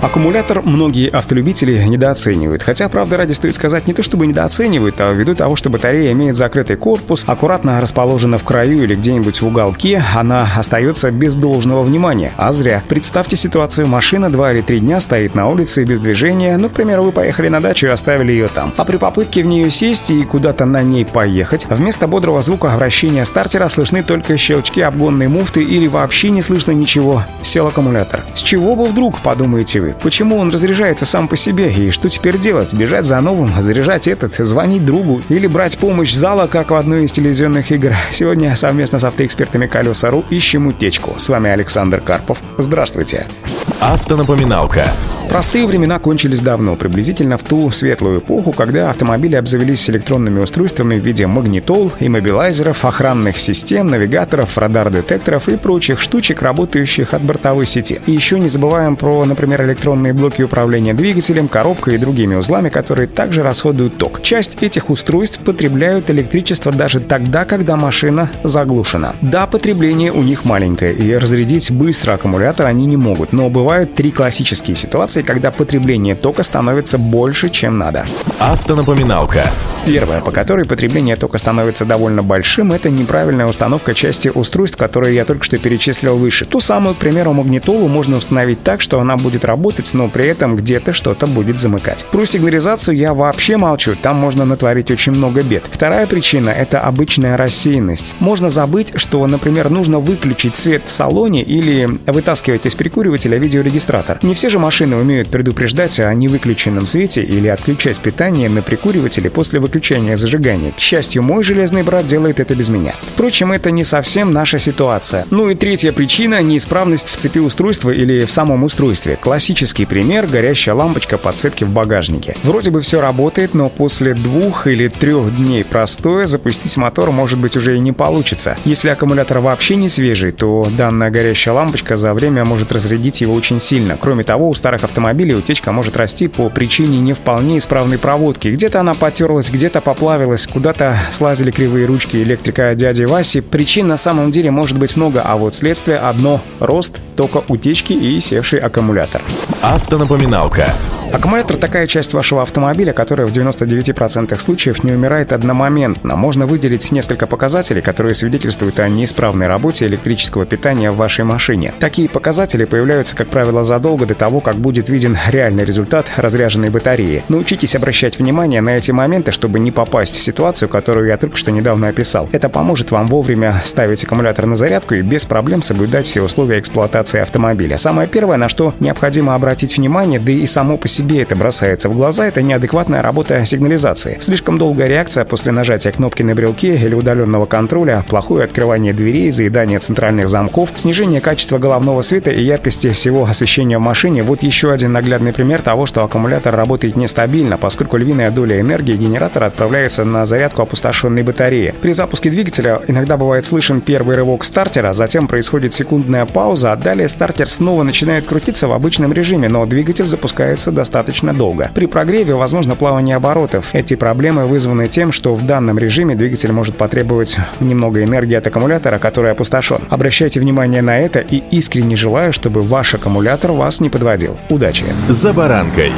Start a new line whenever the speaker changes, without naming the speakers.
Аккумулятор многие автолюбители недооценивают. Хотя, правда, ради стоит сказать не то чтобы недооценивают, а ввиду того, что батарея имеет закрытый корпус, аккуратно расположена в краю или где-нибудь в уголке, она остается без должного внимания. А зря. Представьте ситуацию, машина два или три дня стоит на улице без движения, ну, к примеру, вы поехали на дачу и оставили ее там. А при попытке в нее сесть и куда-то на ней поехать, вместо бодрого звука вращения стартера слышны только щелчки обгонной муфты или вообще не слышно ничего. Сел аккумулятор. С чего бы вдруг, подумаете вы? Почему он разряжается сам по себе? И что теперь делать? Бежать за новым, заряжать этот, звонить другу? Или брать помощь зала, как в одной из телевизионных игр? Сегодня совместно с автоэкспертами Колеса.ру ищем утечку. С вами Александр Карпов. Здравствуйте.
Автонапоминалка.
Простые времена кончились давно, приблизительно в ту светлую эпоху, когда автомобили обзавелись электронными устройствами в виде магнитол, иммобилайзеров, охранных систем, навигаторов, радар-детекторов и прочих штучек, работающих от бортовой сети. И еще не забываем про, например, электронные блоки управления двигателем, коробкой и другими узлами, которые также расходуют ток. Часть этих устройств потребляют электричество даже тогда, когда машина заглушена. Да, потребление у них маленькое, и разрядить быстро аккумулятор они не могут, но бывают три классические ситуации, ситуации, когда потребление тока становится больше, чем надо.
Автонапоминалка.
Первое, по которой потребление тока становится довольно большим, это неправильная установка части устройств, которые я только что перечислил выше. Ту самую, к примеру, магнитолу можно установить так, что она будет работать, но при этом где-то что-то будет замыкать. Про сигнализацию я вообще молчу, там можно натворить очень много бед. Вторая причина — это обычная рассеянность. Можно забыть, что, например, нужно выключить свет в салоне или вытаскивать из прикуривателя видеорегистратор. Не все же машины умеют предупреждать о невыключенном свете или отключать питание на прикуривателе после выключения зажигания. К счастью, мой железный брат делает это без меня. Впрочем, это не совсем наша ситуация. Ну и третья причина – неисправность в цепи устройства или в самом устройстве. Классический пример – горящая лампочка подсветки в багажнике. Вроде бы все работает, но после двух или трех дней простоя запустить мотор может быть уже и не получится. Если аккумулятор вообще не свежий, то данная горящая лампочка за время может разрядить его очень сильно. Кроме того, у старых автомобилей утечка может расти по причине не вполне исправной проводки. Где-то она потерлась, где-то поплавилась, куда-то слазили кривые ручки электрика дяди Васи. Причин на самом деле может быть много, а вот следствие одно – рост тока утечки и севший аккумулятор.
Автонапоминалка.
Аккумулятор – такая часть вашего автомобиля, которая в 99% случаев не умирает одномоментно. Можно выделить несколько показателей, которые свидетельствуют о неисправной работе электрического питания в вашей машине. Такие показатели появляются, как правило, задолго до того, как будет виден реальный результат разряженной батареи. Научитесь обращать внимание на эти моменты, чтобы не попасть в ситуацию, которую я только что недавно описал. Это поможет вам вовремя ставить аккумулятор на зарядку и без проблем соблюдать все условия эксплуатации автомобиля. Самое первое, на что необходимо обратить внимание, да и само по себе себе это бросается в глаза, это неадекватная работа сигнализации. Слишком долгая реакция после нажатия кнопки на брелке или удаленного контроля, плохое открывание дверей, заедание центральных замков, снижение качества головного света и яркости всего освещения в машине – вот еще один наглядный пример того, что аккумулятор работает нестабильно, поскольку львиная доля энергии генератора отправляется на зарядку опустошенной батареи. При запуске двигателя иногда бывает слышен первый рывок стартера, затем происходит секундная пауза, а далее стартер снова начинает крутиться в обычном режиме, но двигатель запускается до достаточно долго. При прогреве возможно плавание оборотов. Эти проблемы вызваны тем, что в данном режиме двигатель может потребовать немного энергии от аккумулятора, который опустошен. Обращайте внимание на это и искренне желаю, чтобы ваш аккумулятор вас не подводил. Удачи!
За баранкой.